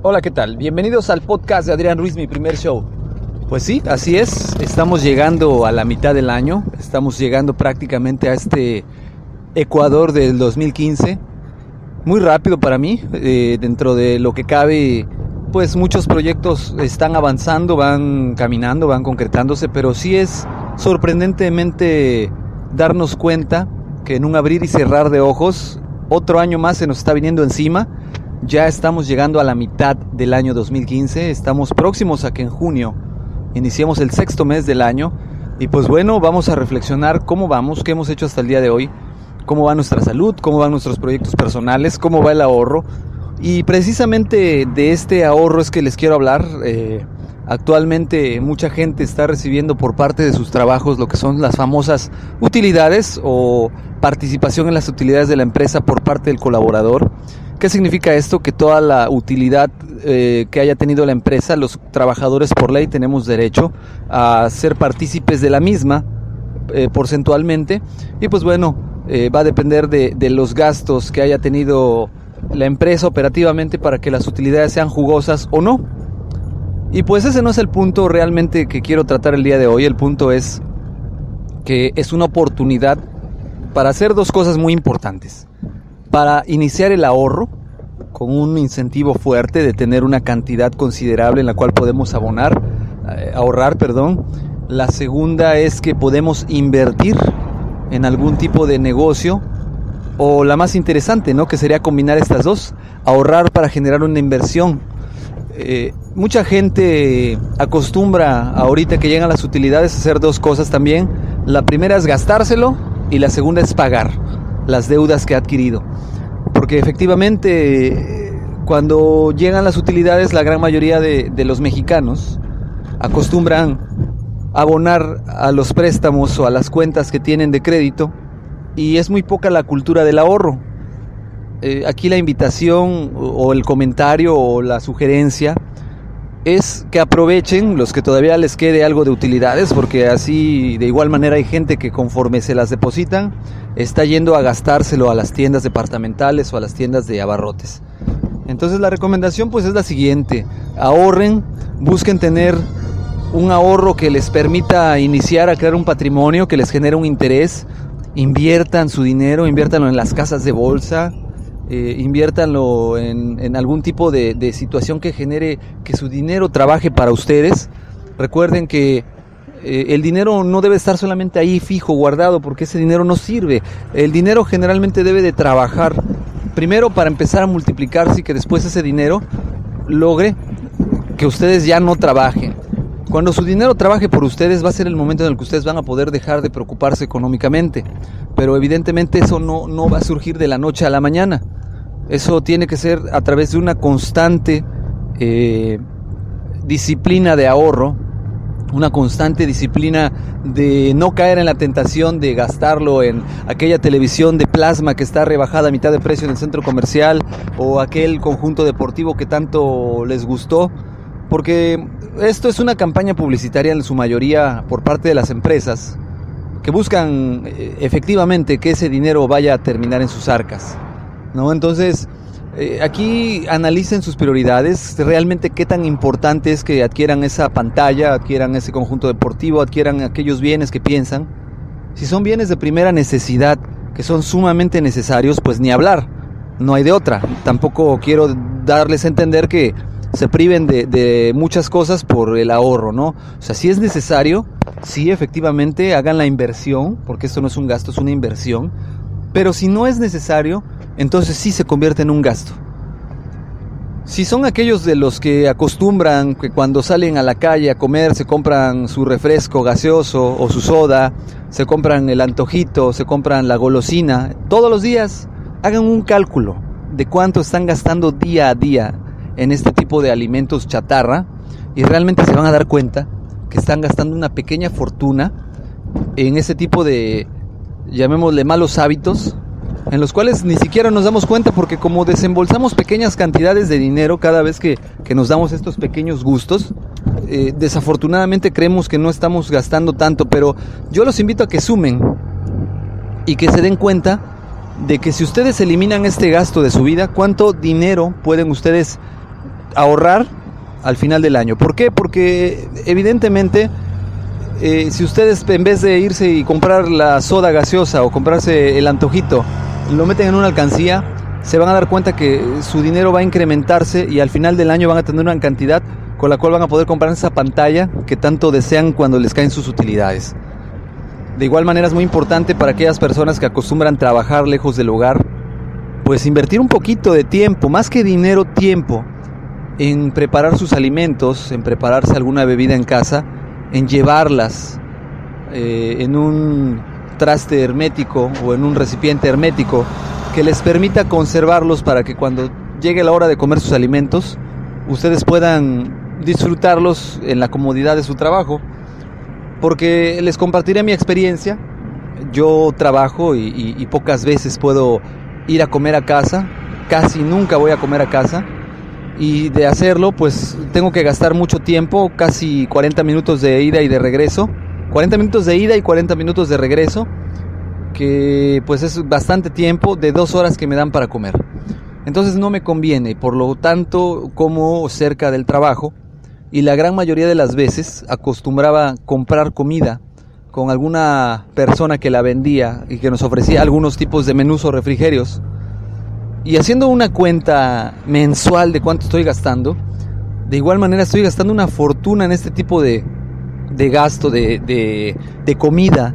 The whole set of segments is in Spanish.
Hola, ¿qué tal? Bienvenidos al podcast de Adrián Ruiz, mi primer show. Pues sí, así es, estamos llegando a la mitad del año, estamos llegando prácticamente a este Ecuador del 2015. Muy rápido para mí, eh, dentro de lo que cabe, pues muchos proyectos están avanzando, van caminando, van concretándose, pero sí es sorprendentemente darnos cuenta que en un abrir y cerrar de ojos, otro año más se nos está viniendo encima ya estamos llegando a la mitad del año 2015, estamos próximos a que en junio iniciemos el sexto mes del año y pues bueno, vamos a reflexionar cómo vamos, qué hemos hecho hasta el día de hoy, cómo va nuestra salud, cómo van nuestros proyectos personales, cómo va el ahorro y precisamente de este ahorro es que les quiero hablar. Eh, actualmente mucha gente está recibiendo por parte de sus trabajos lo que son las famosas utilidades o participación en las utilidades de la empresa por parte del colaborador. ¿Qué significa esto? Que toda la utilidad eh, que haya tenido la empresa, los trabajadores por ley tenemos derecho a ser partícipes de la misma eh, porcentualmente. Y pues bueno, eh, va a depender de, de los gastos que haya tenido la empresa operativamente para que las utilidades sean jugosas o no. Y pues ese no es el punto realmente que quiero tratar el día de hoy. El punto es que es una oportunidad para hacer dos cosas muy importantes para iniciar el ahorro con un incentivo fuerte de tener una cantidad considerable en la cual podemos abonar, eh, ahorrar, perdón. La segunda es que podemos invertir en algún tipo de negocio o la más interesante, ¿no? Que sería combinar estas dos, ahorrar para generar una inversión. Eh, mucha gente acostumbra ahorita que llegan las utilidades a hacer dos cosas también. La primera es gastárselo y la segunda es pagar las deudas que ha adquirido. Porque efectivamente cuando llegan las utilidades la gran mayoría de, los mexicanos acostumbran abonar a los préstamos o a las cuentas que tienen de crédito y es muy poca la cultura del ahorro. Eh, aquí la invitación o el comentario o la sugerencia es que aprovechen los que todavía les quede algo de utilidades, porque así de igual manera hay gente que conforme se las depositan, está yendo a gastárselo a las tiendas departamentales o a las tiendas de abarrotes. Entonces la recomendación pues es la siguiente, ahorren, busquen tener un ahorro que les permita iniciar a crear un patrimonio, que les genere un interés, inviertan su dinero, inviértanlo en las casas de bolsa, eh, inviértanlo en, algún tipo de, situación que genere que su dinero trabaje para ustedes. Recuerden que eh, el dinero no debe estar solamente ahí fijo, guardado, porque ese dinero no sirve. El dinero generalmente debe de trabajar primero para empezar a multiplicarse y que después ese dinero logre que ustedes ya no trabajen. Cuando su dinero trabaje por ustedes va a ser el momento en el que ustedes van a poder dejar de preocuparse económicamente. Pero evidentemente eso no, no va a surgir de la noche a la mañana. Eso tiene que ser a través de una constante eh, disciplina de ahorro, una constante disciplina de no caer en la tentación de gastarlo en aquella televisión de plasma que está rebajada a mitad de precio en el centro comercial o aquel conjunto deportivo que tanto les gustó, porque esto es una campaña publicitaria en su mayoría por parte de las empresas que buscan eh, efectivamente que ese dinero vaya a terminar en sus arcas. ¿No? Entonces, eh, aquí analicen sus prioridades, realmente qué tan importante es que adquieran esa pantalla, adquieran ese conjunto deportivo, adquieran aquellos bienes que piensan. Si son bienes de primera necesidad, que son sumamente necesarios, pues ni hablar, no hay de otra. Tampoco quiero darles a entender que se priven de, de, muchas cosas por el ahorro, ¿no? O sea, si es necesario, sí, efectivamente, hagan la inversión, porque esto no es un gasto, es una inversión. Pero si no es necesario, entonces sí se convierte en un gasto. Si son aquellos de los que acostumbran que cuando salen a la calle a comer se compran su refresco gaseoso o su soda, se compran el antojito, se compran la golosina, todos los días hagan un cálculo de cuánto están gastando día a día en este tipo de alimentos chatarra y realmente se van a dar cuenta que están gastando una pequeña fortuna en ese tipo de, llamémosle, malos hábitos, en los cuales ni siquiera nos damos cuenta porque como desembolsamos pequeñas cantidades de dinero cada vez que, nos damos estos pequeños gustos, eh, desafortunadamente creemos que no estamos gastando tanto, pero yo los invito a que sumen y que se den cuenta de que si ustedes eliminan este gasto de su vida, ¿cuánto dinero pueden ustedes ahorrar al final del año? ¿Por qué? Porque evidentemente eh, si ustedes en vez de irse y comprar la soda gaseosa o comprarse el antojito, lo meten en una alcancía, se van a dar cuenta que su dinero va a incrementarse y al final del año van a tener una cantidad con la cual van a poder comprar esa pantalla que tanto desean cuando les caen sus utilidades. De igual manera es muy importante para aquellas personas que acostumbran trabajar lejos del hogar, pues invertir un poquito de tiempo, más que dinero, tiempo, en preparar sus alimentos, en prepararse alguna bebida en casa, en llevarlas eh, en un traste hermético o en un recipiente hermético que les permita conservarlos para que cuando llegue la hora de comer sus alimentos, ustedes puedan disfrutarlos en la comodidad de su trabajo. Porque les compartiré mi experiencia. Yo trabajo y, pocas veces puedo ir a comer a casa, casi nunca voy a comer a casa. Y de hacerlo pues tengo que gastar mucho tiempo, casi 40 minutos de ida y de regreso, 40 minutos de ida y 40 minutos de regreso, que pues es bastante tiempo de dos horas que me dan para comer. Entonces no me conviene, por lo tanto como cerca del trabajo, y la gran mayoría de las veces acostumbraba comprar comida con alguna persona que la vendía y que nos ofrecía algunos tipos de menús o refrigerios. Y haciendo una cuenta mensual de cuánto estoy gastando, de igual manera estoy gastando una fortuna en este tipo de, de gasto de, de, de comida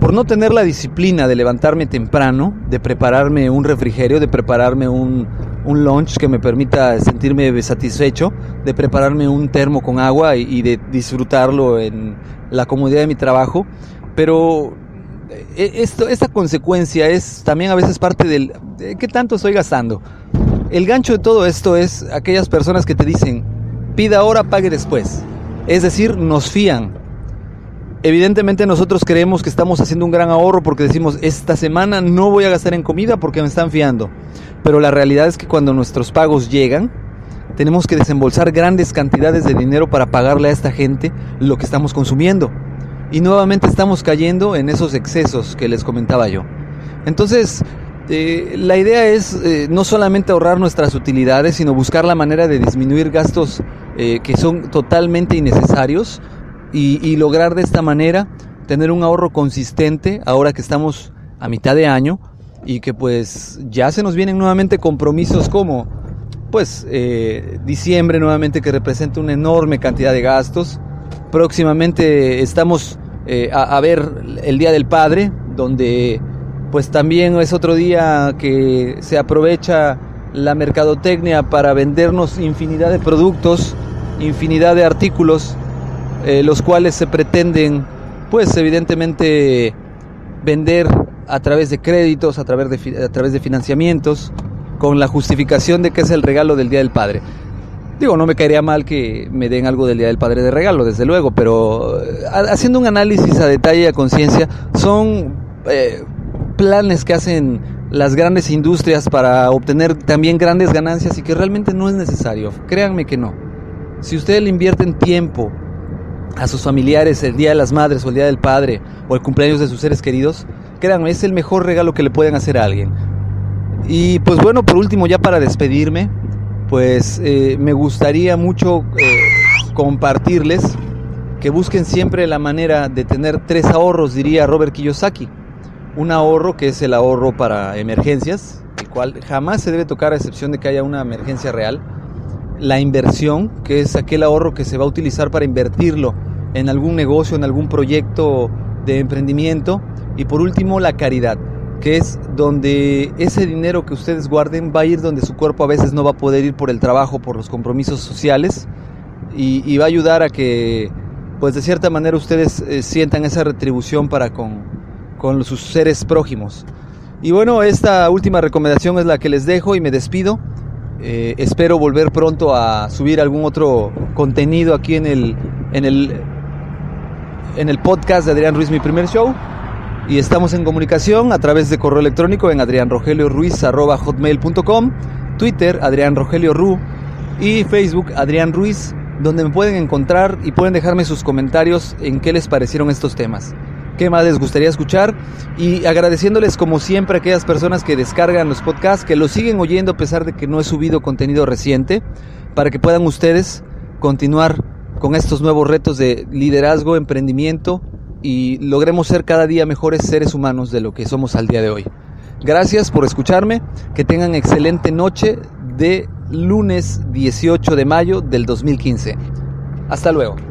por no tener la disciplina de levantarme temprano, de prepararme un refrigerio, de prepararme un, un lunch que me permita sentirme satisfecho, de prepararme un termo con agua y, de disfrutarlo en la comodidad de mi trabajo. Pero eh, esto, esta consecuencia es también a veces parte del de qué tanto estoy gastando. El gancho de todo esto es aquellas personas que te dicen, pida ahora, pague después. Es decir, nos fían, Evidentemente nosotros creemos que estamos haciendo un gran ahorro porque decimos, esta semana no voy a gastar en comida porque me están fiando. Pero la realidad es que cuando nuestros pagos llegan, tenemos que desembolsar grandes cantidades de dinero para pagarle a esta gente lo que estamos consumiendo. Y nuevamente estamos cayendo en esos excesos que les comentaba yo. Entonces, eh, la idea es eh, no solamente ahorrar nuestras utilidades, sino buscar la manera de disminuir gastos eh, que son totalmente innecesarios y, lograr de esta manera tener un ahorro consistente ahora que estamos a mitad de año y que pues ya se nos vienen nuevamente compromisos como pues diciembre nuevamente que representa una enorme cantidad de gastos. Próximamente estamos a, ver el Día del Padre, donde pues también es otro día que se aprovecha la mercadotecnia para vendernos infinidad de productos, infinidad de artículos eh, los cuales se pretenden, pues evidentemente, vender a través de créditos, a través de, a través de financiamientos, con la justificación de que es el regalo del Día del Padre. Digo, no me caería mal que me den algo del Día del Padre de regalo, desde luego, pero eh, haciendo un análisis a detalle y a conciencia, son eh, planes que hacen las grandes industrias para obtener también grandes ganancias y que realmente no es necesario. Créanme que no. Si ustedes le invierten tiempo, a sus familiares el Día de las Madres o el Día del Padre o el cumpleaños de sus seres queridos, créanme, es el mejor regalo que le pueden hacer a alguien. Y pues bueno, por último, ya para despedirme, pues eh, me gustaría mucho eh, compartirles que busquen siempre la manera de tener tres ahorros, diría Robert Kiyosaki. Un ahorro que es el ahorro para emergencias, el cual jamás se debe tocar a excepción de que haya una emergencia real. La inversión, que es aquel ahorro que se va a utilizar para invertirlo en algún negocio, en algún proyecto de emprendimiento. Y por último, la caridad, que es donde ese dinero que ustedes guarden va a ir donde su cuerpo a veces no va a poder ir por el trabajo, por los compromisos sociales, y, va a ayudar a que, pues de cierta manera, ustedes eh, sientan esa retribución para con, con sus seres prójimos. Y bueno, esta última recomendación es la que les dejo y me despido. Eh, espero volver pronto a subir algún otro contenido aquí en el, en el, en el podcast de Adrián Ruiz, mi primer show. Y estamos en comunicación a través de correo electrónico en adrianrogelioruiz.hotmail.com, Twitter Adrián Rogelio Ru y Facebook Adrián Ruiz, donde me pueden encontrar y pueden dejarme sus comentarios en qué les parecieron estos temas qué más les gustaría escuchar y agradeciéndoles como siempre a aquellas personas que descargan los podcasts, que los siguen oyendo a pesar de que no he subido contenido reciente, para que puedan ustedes continuar con estos nuevos retos de liderazgo, emprendimiento y logremos ser cada día mejores seres humanos de lo que somos al día de hoy. Gracias por escucharme, que tengan excelente noche de lunes 18 de mayo del 2015. Hasta luego.